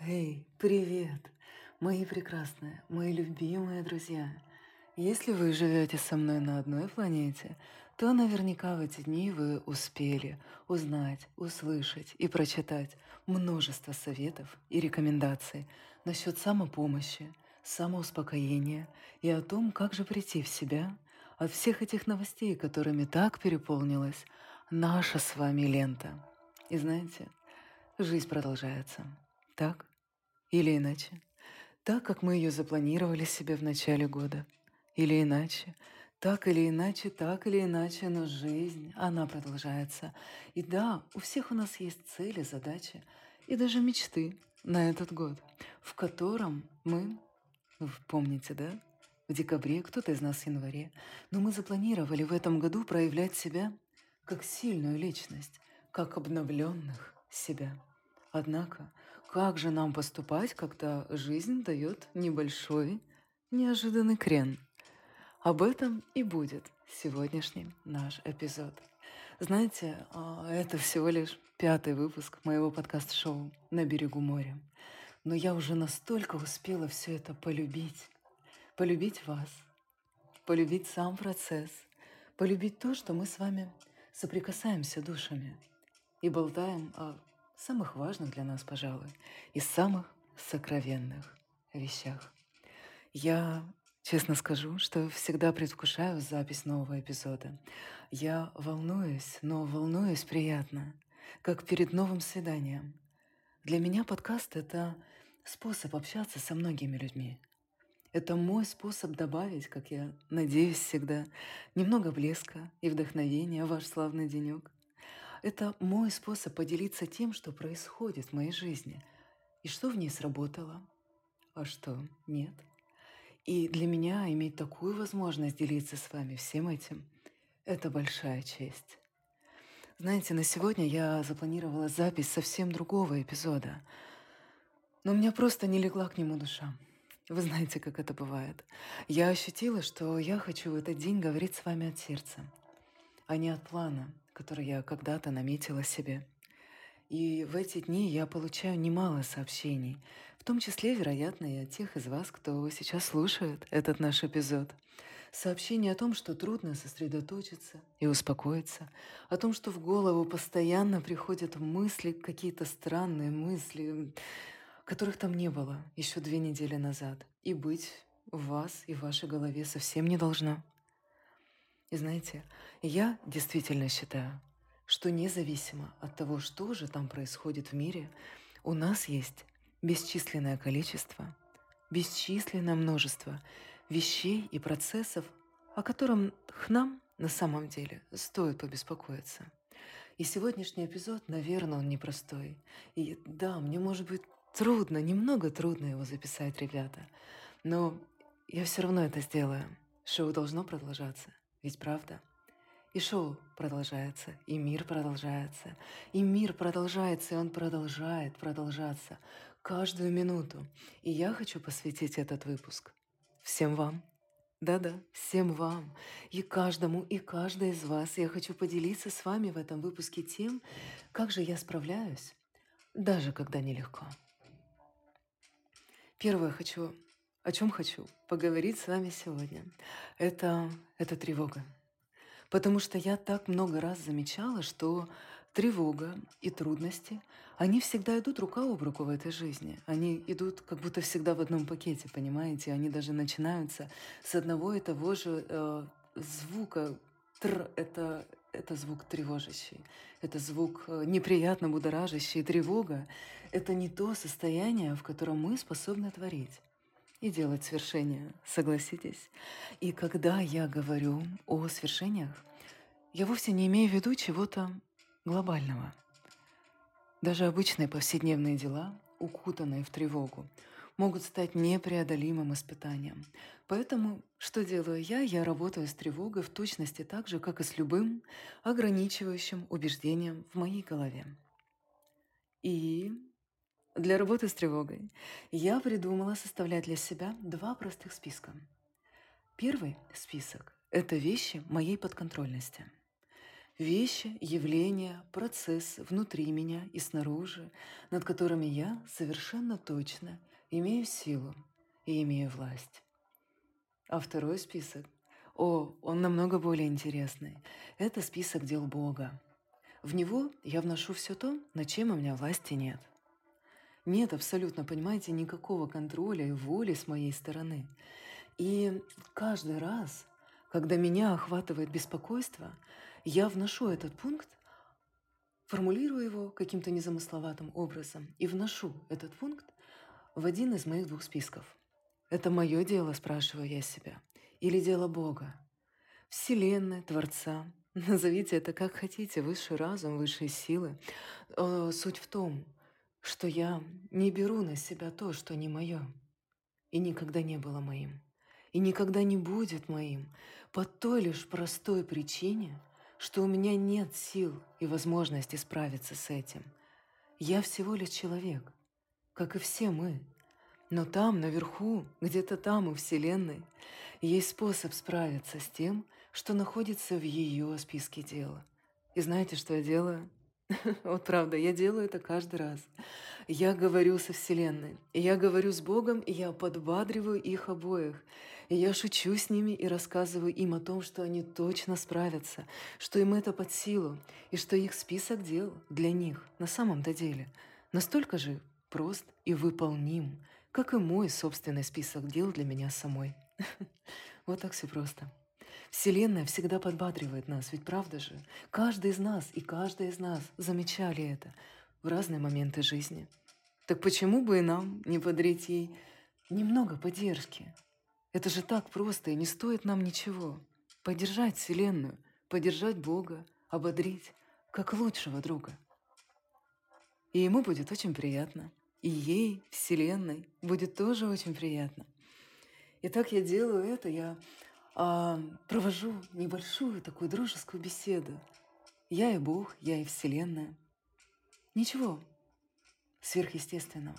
Эй, привет, мои прекрасные, мои любимые друзья. Если вы живете со мной на одной планете, то наверняка в эти дни вы успели узнать, услышать и прочитать множество советов и рекомендаций насчет самопомощи, самоуспокоения и о том, как же прийти в себя от всех этих новостей, которыми так переполнилась наша с вами лента. И знаете, жизнь продолжается. Так или иначе. Так, как мы ее запланировали себе в начале года. Или иначе. Так или иначе, так или иначе, но жизнь, она продолжается. И да, у всех у нас есть цели, задачи и даже мечты на этот год, в котором мы, вы помните, да, в декабре, кто-то из нас в январе, но мы запланировали в этом году проявлять себя как сильную личность, как обновленных себя. Однако, как же нам поступать, когда жизнь дает небольшой, неожиданный крен? Об этом и будет сегодняшний наш эпизод. Знаете, а, это всего лишь пятый выпуск моего подкаст-шоу «На берегу моря». Но я уже настолько успела все это полюбить. Полюбить вас, полюбить сам процесс, полюбить то, что мы с вами соприкасаемся душами и болтаем о самых важных для нас, пожалуй, и самых сокровенных вещах. Я честно скажу, что всегда предвкушаю запись нового эпизода. Я волнуюсь, но волнуюсь приятно, как перед новым свиданием. Для меня подкаст — это способ общаться со многими людьми. Это мой способ добавить, как я надеюсь всегда, немного блеска и вдохновения в ваш славный денек. Это мой способ поделиться тем, что происходит в моей жизни, и что в ней сработало, а что нет. И для меня иметь такую возможность делиться с вами всем этим – это большая честь. Знаете, на сегодня я запланировала запись совсем другого эпизода, но у меня просто не легла к нему душа. Вы знаете, как это бывает. Я ощутила, что я хочу в этот день говорить с вами от сердца, а не от плана, который я когда-то наметила себе. И в эти дни я получаю немало сообщений, в том числе, вероятно, и от тех из вас, кто сейчас слушает этот наш эпизод. Сообщения о том, что трудно сосредоточиться и успокоиться, о том, что в голову постоянно приходят мысли, какие-то странные мысли, которых там не было еще две недели назад, и быть в вас и в вашей голове совсем не должна. И знаете, я действительно считаю, что независимо от того, что же там происходит в мире, у нас есть бесчисленное количество, бесчисленное множество вещей и процессов, о котором нам на самом деле стоит побеспокоиться. И сегодняшний эпизод, наверное, он непростой. И да, мне может быть трудно, немного трудно его записать, ребята. Но я все равно это сделаю. Шоу должно продолжаться. Ведь правда? И шоу продолжается, и мир продолжается, и мир продолжается, и он продолжает продолжаться каждую минуту. И я хочу посвятить этот выпуск всем вам. Да-да, всем вам. И каждому, и каждой из вас я хочу поделиться с вами в этом выпуске тем, как же я справляюсь, даже когда нелегко. Первое хочу о чем хочу поговорить с вами сегодня, это, это тревога. Потому что я так много раз замечала, что тревога и трудности, они всегда идут рука об руку в этой жизни. Они идут как будто всегда в одном пакете, понимаете? Они даже начинаются с одного и того же э, звука. Тр – это, это звук тревожащий. Это звук э, неприятно будоражащий. Тревога – это не то состояние, в котором мы способны творить и делать свершения, согласитесь? И когда я говорю о свершениях, я вовсе не имею в виду чего-то глобального. Даже обычные повседневные дела, укутанные в тревогу, могут стать непреодолимым испытанием. Поэтому что делаю я? Я работаю с тревогой в точности так же, как и с любым ограничивающим убеждением в моей голове. И для работы с тревогой я придумала составлять для себя два простых списка. Первый список – это вещи моей подконтрольности. Вещи, явления, процессы внутри меня и снаружи, над которыми я совершенно точно имею силу и имею власть. А второй список, о, он намного более интересный. Это список дел Бога. В него я вношу все то, над чем у меня власти нет. Нет абсолютно, понимаете, никакого контроля и воли с моей стороны. И каждый раз, когда меня охватывает беспокойство, я вношу этот пункт, формулирую его каким-то незамысловатым образом и вношу этот пункт в один из моих двух списков. Это мое дело, спрашиваю я себя, или дело Бога, Вселенной, Творца. Назовите это как хотите, высший разум, высшие силы. Э, суть в том, что я не беру на себя то, что не мое, и никогда не было моим, и никогда не будет моим, по той лишь простой причине, что у меня нет сил и возможности справиться с этим. Я всего лишь человек, как и все мы. Но там, наверху, где-то там, у Вселенной, есть способ справиться с тем, что находится в ее списке дела. И знаете, что я делаю? Вот правда, я делаю это каждый раз. Я говорю со Вселенной, я говорю с Богом, и я подбадриваю их обоих. И я шучу с ними и рассказываю им о том, что они точно справятся, что им это под силу, и что их список дел для них на самом-то деле настолько же прост и выполним, как и мой собственный список дел для меня самой. Вот так все просто. Вселенная всегда подбадривает нас, ведь правда же? Каждый из нас и каждая из нас замечали это в разные моменты жизни. Так почему бы и нам не подарить ей немного поддержки? Это же так просто и не стоит нам ничего. Поддержать Вселенную, поддержать Бога, ободрить, как лучшего друга. И ему будет очень приятно. И ей, Вселенной, будет тоже очень приятно. И так я делаю это, я провожу небольшую такую дружескую беседу. Я и Бог, я и Вселенная. Ничего сверхъестественного.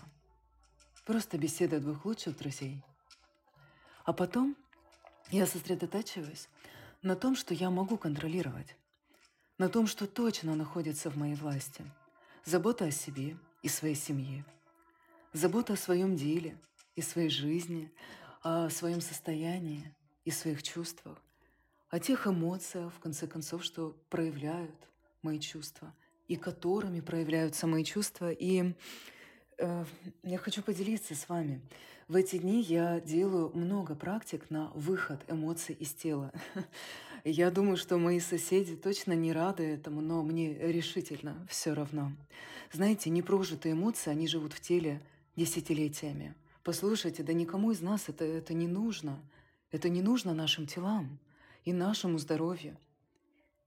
Просто беседа двух лучших друзей. А потом я сосредотачиваюсь на том, что я могу контролировать, на том, что точно находится в моей власти. Забота о себе и своей семье, забота о своем деле и своей жизни, о своем состоянии, и своих чувствах, о тех эмоциях, в конце концов, что проявляют мои чувства и которыми проявляются мои чувства. И э, я хочу поделиться с вами. В эти дни я делаю много практик на выход эмоций из тела. Я думаю, что мои соседи точно не рады этому, но мне решительно все равно. Знаете, непрожитые эмоции, они живут в теле десятилетиями. Послушайте, да никому из нас это, это не нужно – это не нужно нашим телам и нашему здоровью.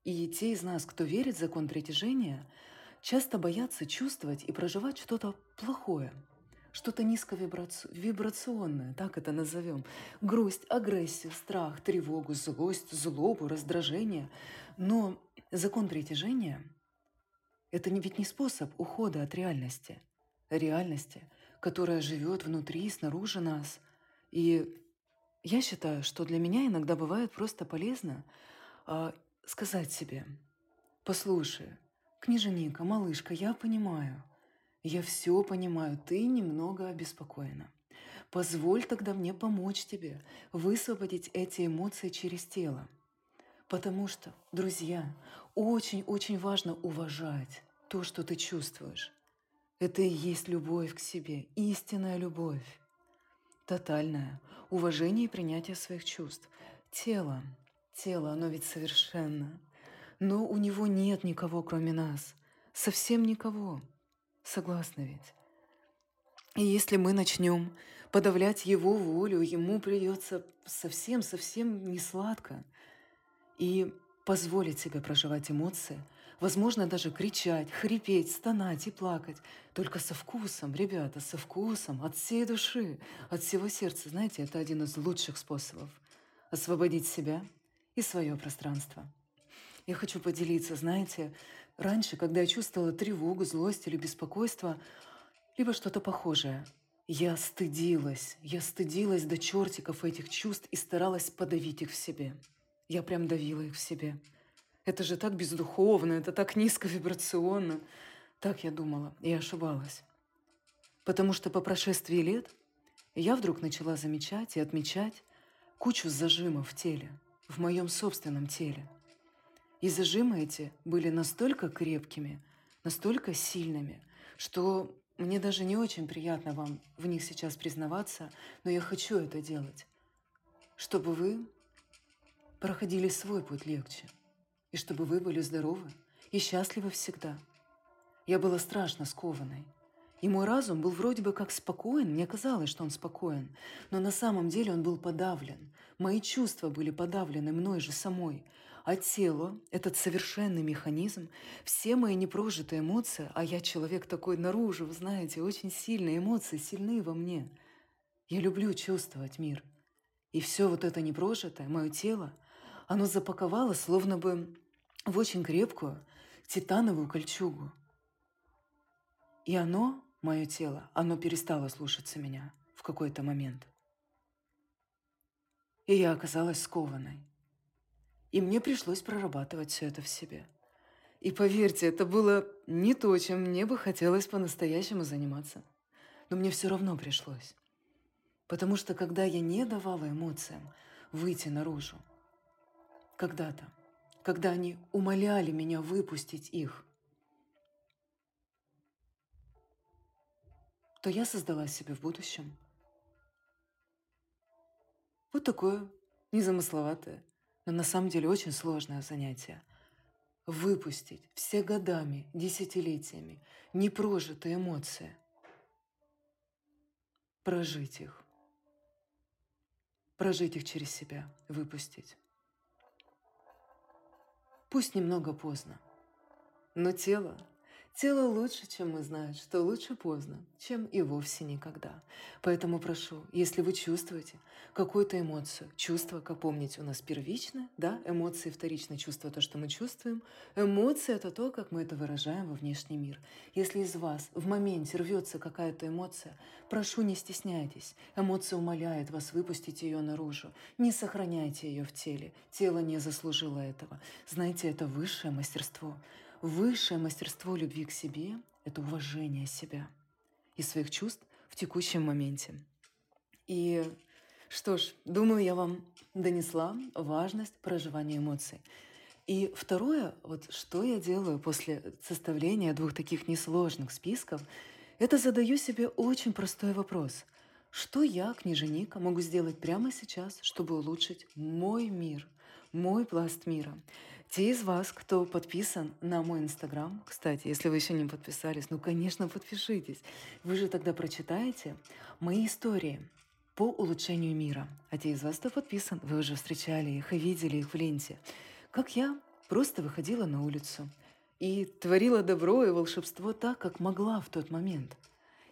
И те из нас, кто верит в закон притяжения, часто боятся чувствовать и проживать что-то плохое, что-то низковибрационное, так это назовем. Грусть, агрессию, страх, тревогу, злость, злобу, раздражение. Но закон притяжения – это ведь не способ ухода от реальности. Реальности, которая живет внутри и снаружи нас. И я считаю, что для меня иногда бывает просто полезно э, сказать себе, послушай, княженика, малышка, я понимаю, я все понимаю, ты немного обеспокоена. Позволь тогда мне помочь тебе высвободить эти эмоции через тело. Потому что, друзья, очень-очень важно уважать то, что ты чувствуешь. Это и есть любовь к себе, истинная любовь. Тотальное уважение и принятие своих чувств. Тело, тело, оно ведь совершенно. Но у него нет никого, кроме нас. Совсем никого. Согласны ведь? И если мы начнем подавлять его волю, ему придется совсем-совсем не сладко. И позволить себе проживать эмоции – Возможно, даже кричать, хрипеть, стонать и плакать. Только со вкусом, ребята, со вкусом, от всей души, от всего сердца. Знаете, это один из лучших способов освободить себя и свое пространство. Я хочу поделиться, знаете, раньше, когда я чувствовала тревогу, злость или беспокойство, либо что-то похожее, я стыдилась, я стыдилась до чертиков этих чувств и старалась подавить их в себе. Я прям давила их в себе – Это же так бездуховно, это так низковибрационно. Так я думала и ошибалась. Потому что по прошествии лет я вдруг начала замечать и отмечать кучу зажимов в теле, в моем собственном теле. И зажимы эти были настолько крепкими, настолько сильными, что мне даже не очень приятно вам в них сейчас признаваться, но я хочу это делать, чтобы вы проходили свой путь легче, и чтобы вы были здоровы и счастливы всегда. Я была страшно скованной, и мой разум был вроде бы как спокоен, мне казалось, что он спокоен, но на самом деле он был подавлен. Мои чувства были подавлены мной же самой. А тело, этот совершенный механизм, все мои непрожитые эмоции, а я человек такой наружу, вы знаете, очень сильные эмоции, сильные во мне. Я люблю чувствовать мир. И все вот это непрожитое, мое тело, оно запаковало словно бы в очень крепкую титановую кольчугу. И оно мое тело, оно перестало слушаться меня в какой-то момент. И я оказалась скованной. И мне пришлось прорабатывать все это в себе. И поверьте, это было не то, чем мне бы хотелось по-настоящему заниматься. Но мне все равно пришлось. Потому что когда я не давала эмоциям выйти наружу, когда-то, когда они умоляли меня выпустить их – то я создала себе в будущем. Вот такое незамысловатое, но на самом деле очень сложное занятие. Выпустить все годами, десятилетиями непрожитые эмоции. Прожить их. Прожить их через себя, выпустить. Пусть немного поздно, но тело Тело лучше, чем мы знаем, что лучше поздно, чем и вовсе никогда. Поэтому прошу, если вы чувствуете какую-то эмоцию, чувство, как помните, у нас первичное, да, эмоции вторичное чувство, то, что мы чувствуем. Эмоции – это то, как мы это выражаем во внешний мир. Если из вас в моменте рвется какая-то эмоция, прошу, не стесняйтесь. Эмоция умоляет вас выпустить ее наружу. Не сохраняйте ее в теле. Тело не заслужило этого. Знаете, это высшее мастерство. Высшее мастерство любви к себе – это уважение себя и своих чувств в текущем моменте. И что ж, думаю, я вам донесла важность проживания эмоций. И второе, вот что я делаю после составления двух таких несложных списков, это задаю себе очень простой вопрос. Что я, книженика, могу сделать прямо сейчас, чтобы улучшить мой мир, мой пласт мира? Те из вас, кто подписан на мой инстаграм, кстати, если вы еще не подписались, ну, конечно, подпишитесь. Вы же тогда прочитаете мои истории по улучшению мира. А те из вас, кто подписан, вы уже встречали их и видели их в ленте. Как я просто выходила на улицу и творила добро и волшебство так, как могла в тот момент.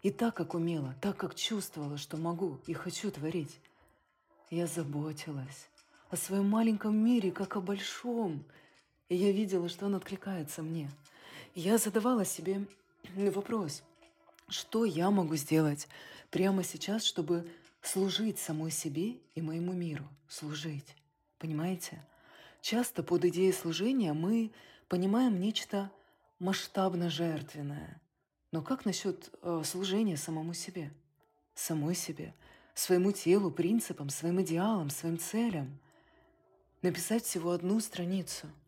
И так, как умела, так, как чувствовала, что могу и хочу творить. Я заботилась о своем маленьком мире, как о большом – и я видела, что он откликается мне. я задавала себе вопрос, что я могу сделать прямо сейчас, чтобы служить самой себе и моему миру, служить. Понимаете? Часто под идеей служения мы понимаем нечто масштабно жертвенное. Но как насчет э, служения самому себе? Самой себе, своему телу, принципам, своим идеалам, своим целям? Написать всего одну страницу –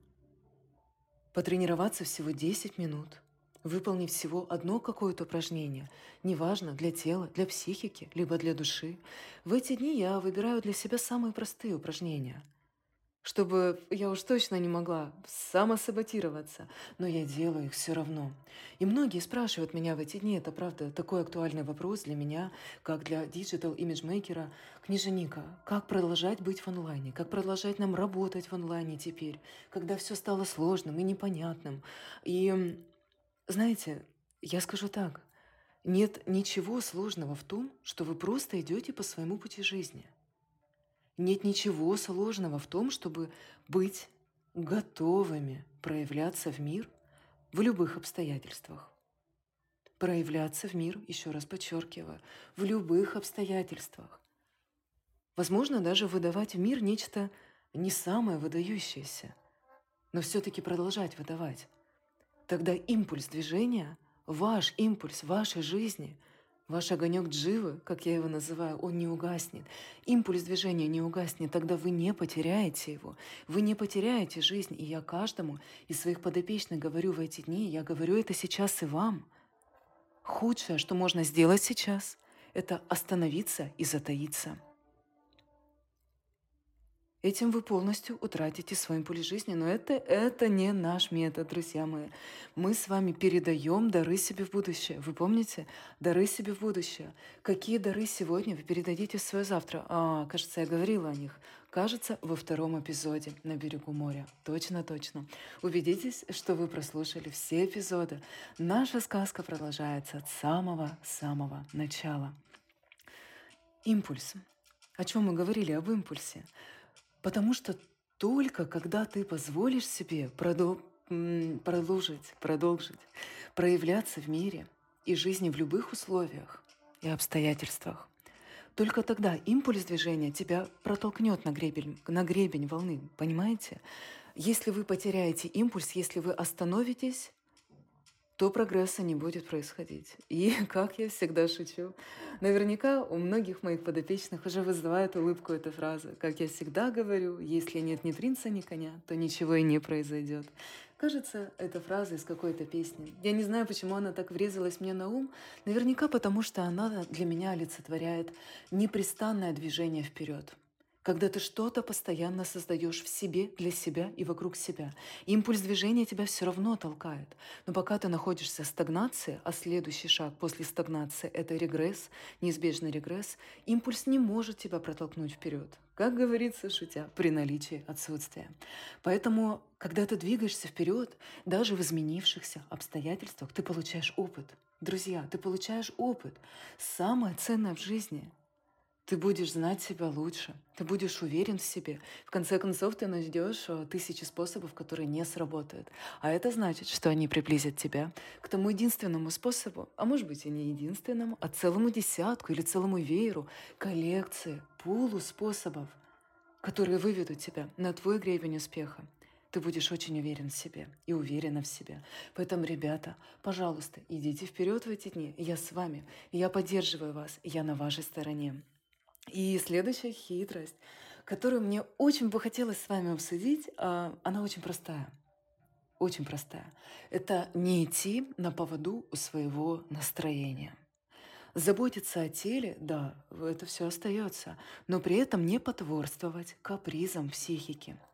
Потренироваться всего 10 минут, выполнить всего одно какое-то упражнение, неважно, для тела, для психики, либо для души. В эти дни я выбираю для себя самые простые упражнения – чтобы я уж точно не могла самосаботироваться, но я делаю их все равно. И многие спрашивают меня в эти дни, это правда такой актуальный вопрос для меня, как для digital имиджмейкера, книженика, как продолжать быть в онлайне, как продолжать нам работать в онлайне теперь, когда все стало сложным и непонятным. И знаете, я скажу так, нет ничего сложного в том, что вы просто идете по своему пути жизни – нет ничего сложного в том, чтобы быть готовыми проявляться в мир в любых обстоятельствах. Проявляться в мир, еще раз подчеркиваю, в любых обстоятельствах. Возможно, даже выдавать в мир нечто не самое выдающееся. но все-таки продолжать выдавать. Тогда импульс движения, ваш импульс вашей жизни, ваш огонек дживы, как я его называю, он не угаснет. Импульс движения не угаснет, тогда вы не потеряете его. Вы не потеряете жизнь. И я каждому из своих подопечных говорю в эти дни, я говорю это сейчас и вам. Худшее, что можно сделать сейчас, это остановиться и затаиться. Этим вы полностью утратите свой импульс жизни. Но это, это не наш метод, друзья мои. Мы с вами передаем дары себе в будущее. Вы помните? Дары себе в будущее. Какие дары сегодня вы передадите в свое завтра? А, кажется, я говорила о них. Кажется, во втором эпизоде «На берегу моря». Точно, точно. Убедитесь, что вы прослушали все эпизоды. Наша сказка продолжается от самого-самого начала. Импульс. О чем мы говорили? Об импульсе. Потому что только когда ты позволишь себе продол- продолжить, продолжить проявляться в мире и жизни в любых условиях и обстоятельствах, только тогда импульс движения тебя протолкнет на гребень, на гребень волны, понимаете? Если вы потеряете импульс, если вы остановитесь, то прогресса не будет происходить. И, как я всегда шучу, наверняка у многих моих подопечных уже вызывает улыбку эта фраза. Как я всегда говорю, если нет ни принца, ни коня, то ничего и не произойдет. Кажется, эта фраза из какой-то песни. Я не знаю, почему она так врезалась мне на ум. Наверняка потому, что она для меня олицетворяет непрестанное движение вперед когда ты что-то постоянно создаешь в себе, для себя и вокруг себя. Импульс движения тебя все равно толкает. Но пока ты находишься в стагнации, а следующий шаг после стагнации – это регресс, неизбежный регресс, импульс не может тебя протолкнуть вперед. Как говорится, шутя, при наличии отсутствия. Поэтому, когда ты двигаешься вперед, даже в изменившихся обстоятельствах, ты получаешь опыт. Друзья, ты получаешь опыт. Самое ценное в жизни – ты будешь знать себя лучше, ты будешь уверен в себе. В конце концов, ты найдешь э, тысячи способов, которые не сработают. А это значит, что они приблизят тебя к тому единственному способу, а может быть и не единственному, а целому десятку или целому вееру, коллекции, пулу способов, которые выведут тебя на твой гребень успеха ты будешь очень уверен в себе и уверена в себе. Поэтому, ребята, пожалуйста, идите вперед в эти дни. Я с вами, я поддерживаю вас, я на вашей стороне. И следующая хитрость, которую мне очень бы хотелось с вами обсудить, а, она очень простая. Очень простая. Это не идти на поводу у своего настроения. Заботиться о теле, да, это все остается, но при этом не потворствовать капризам психики –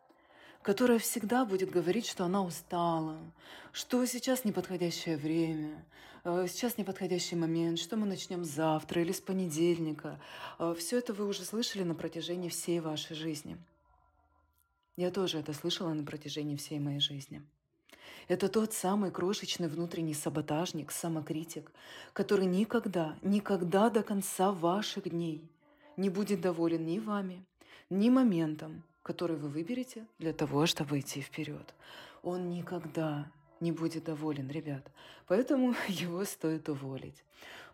которая всегда будет говорить, что она устала, что сейчас неподходящее время, э, сейчас неподходящий момент, что мы начнем завтра или с понедельника. Э, Все это вы уже слышали на протяжении всей вашей жизни. Я тоже это слышала на протяжении всей моей жизни. Это тот самый крошечный внутренний саботажник, самокритик, который никогда, никогда до конца ваших дней не будет доволен ни вами, ни моментом, который вы выберете для того, чтобы идти вперед. Он никогда не будет доволен, ребят. Поэтому его стоит уволить.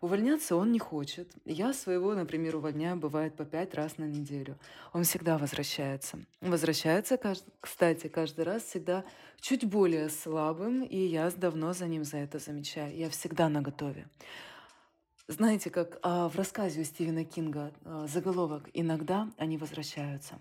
Увольняться он не хочет. Я своего, например, увольняю, бывает, по пять раз на неделю. Он всегда возвращается. Возвращается, кстати, каждый раз всегда чуть более слабым, и я давно за ним за это замечаю. Я всегда на готове. Знаете, как а, в рассказе у Стивена Кинга а, заголовок «Иногда они возвращаются».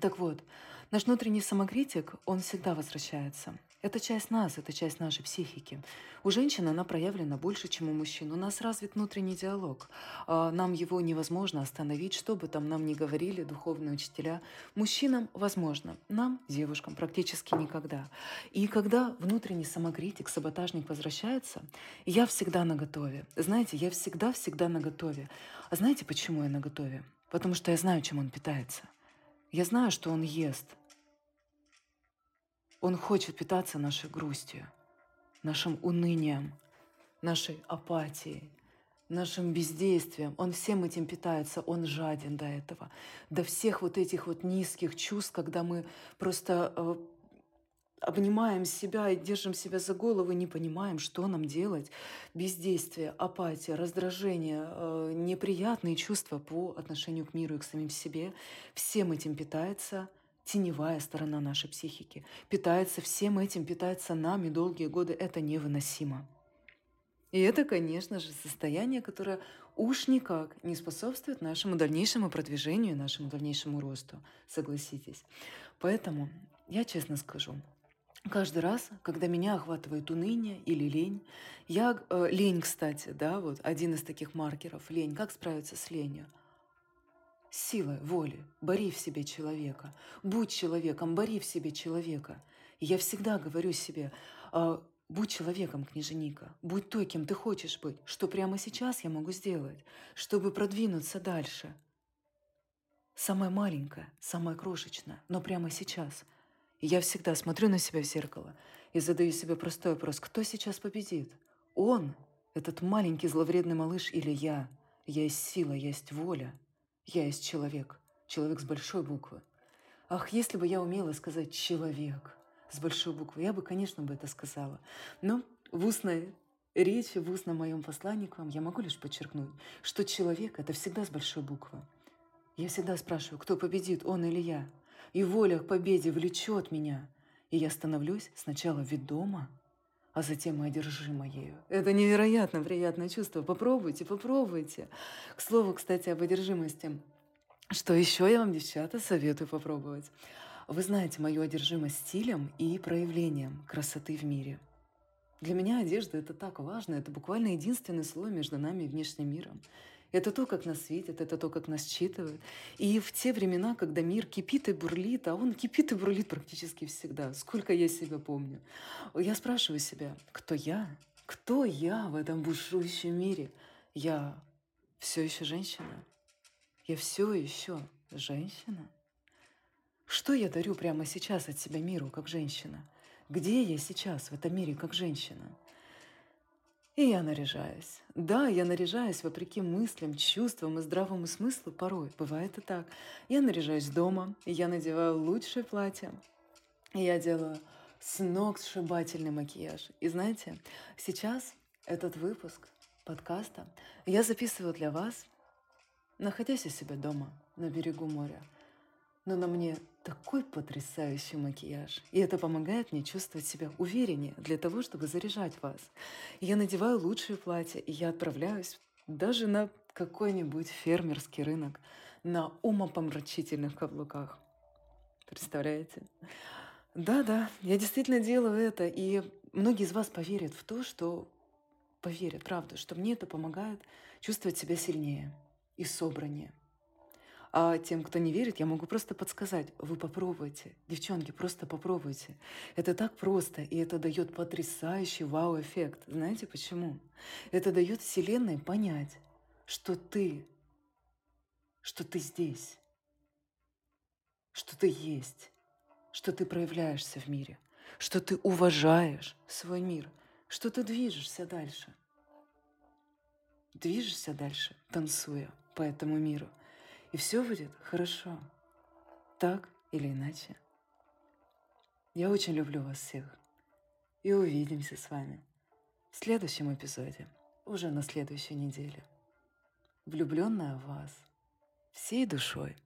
Так вот, наш внутренний самокритик, он всегда возвращается. Это часть нас, это часть нашей психики. У женщины она проявлена больше, чем у мужчин. У нас развит внутренний диалог. А, нам его невозможно остановить, что бы там нам ни говорили духовные учителя. Мужчинам возможно, нам, девушкам, практически никогда. И когда внутренний самокритик, саботажник возвращается, я всегда на готове. Знаете, я всегда-всегда на готове. А знаете, почему я на готове? Потому что я знаю, чем он питается. Я знаю, что он ест. Он хочет питаться нашей грустью, нашим унынием, нашей апатией, нашим бездействием. Он всем этим питается, он жаден до этого, до всех вот этих вот низких чувств, когда мы просто э, обнимаем себя и держим себя за голову, не понимаем, что нам делать. Бездействие, апатия, раздражение, э, неприятные чувства по отношению к миру и к самим себе. Всем этим питается теневая сторона нашей психики, питается всем этим, питается нами долгие годы, это невыносимо. И это, конечно же, состояние, которое уж никак не способствует нашему дальнейшему продвижению, нашему дальнейшему росту, согласитесь. Поэтому я честно скажу, каждый раз, когда меня охватывает уныние или лень, я э, лень, кстати, да, вот один из таких маркеров лень. Как справиться с ленью? Силой воли. Бори в себе человека. Будь человеком, бори в себе человека. И я всегда говорю себе, э, будь человеком, княженика, будь той, кем ты хочешь быть, что прямо сейчас я могу сделать, чтобы продвинуться дальше. Самое маленькое, самое крошечное, но прямо сейчас – я всегда смотрю на себя в зеркало и задаю себе простой вопрос, кто сейчас победит? Он, этот маленький зловредный малыш или я? Я есть сила, я есть воля. Я есть человек. Человек с большой буквы. Ах, если бы я умела сказать «человек» с большой буквы, я бы, конечно, бы это сказала. Но в устной речи, в устном моем послании к вам я могу лишь подчеркнуть, что человек – это всегда с большой буквы. Я всегда спрашиваю, кто победит, он или я – и воля к победе влечет меня, и я становлюсь сначала ведома, а затем и одержима ею. Это невероятно приятное чувство. Попробуйте, попробуйте. К слову, кстати, об одержимости. Что еще я вам, девчата, советую попробовать? Вы знаете мою одержимость стилем и проявлением красоты в мире. Для меня одежда – это так важно, это буквально единственный слой между нами и внешним миром. Это то, как нас видят, это то, как нас считывают. И в те времена, когда мир кипит и бурлит, а он кипит и бурлит практически всегда, сколько я себя помню, я спрашиваю себя, кто я? Кто я в этом бушующем мире? Я все еще женщина? Я все еще женщина? Что я дарю прямо сейчас от себя миру, как женщина? Где я сейчас в этом мире, как женщина? И я наряжаюсь. Да, я наряжаюсь вопреки мыслям, чувствам и здравому смыслу порой. Бывает и так. Я наряжаюсь дома, я надеваю лучшее платье. Я делаю с ног сшибательный макияж. И знаете, сейчас этот выпуск подкаста я записываю для вас, находясь у себя дома на берегу моря – но на мне такой потрясающий макияж. И это помогает мне чувствовать себя увереннее для того, чтобы заряжать вас. я надеваю лучшее платье, и я отправляюсь даже на какой-нибудь фермерский рынок на умопомрачительных каблуках. Представляете? Да-да, я действительно делаю это, и многие из вас поверят в то, что поверят, правда, что мне это помогает чувствовать себя сильнее и собраннее – а тем, кто не верит, я могу просто подсказать. Вы попробуйте. Девчонки, просто попробуйте. Это так просто, и это дает потрясающий вау-эффект. Знаете почему? Это дает Вселенной понять, что ты, что ты здесь, что ты есть, что ты проявляешься в мире, что ты уважаешь свой мир, что ты движешься дальше. Движешься дальше, танцуя по этому миру – и все будет хорошо. Так или иначе. Я очень люблю вас всех. И увидимся с вами в следующем эпизоде, уже на следующей неделе. Влюбленная в вас всей душой.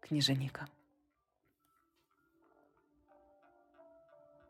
Книженика.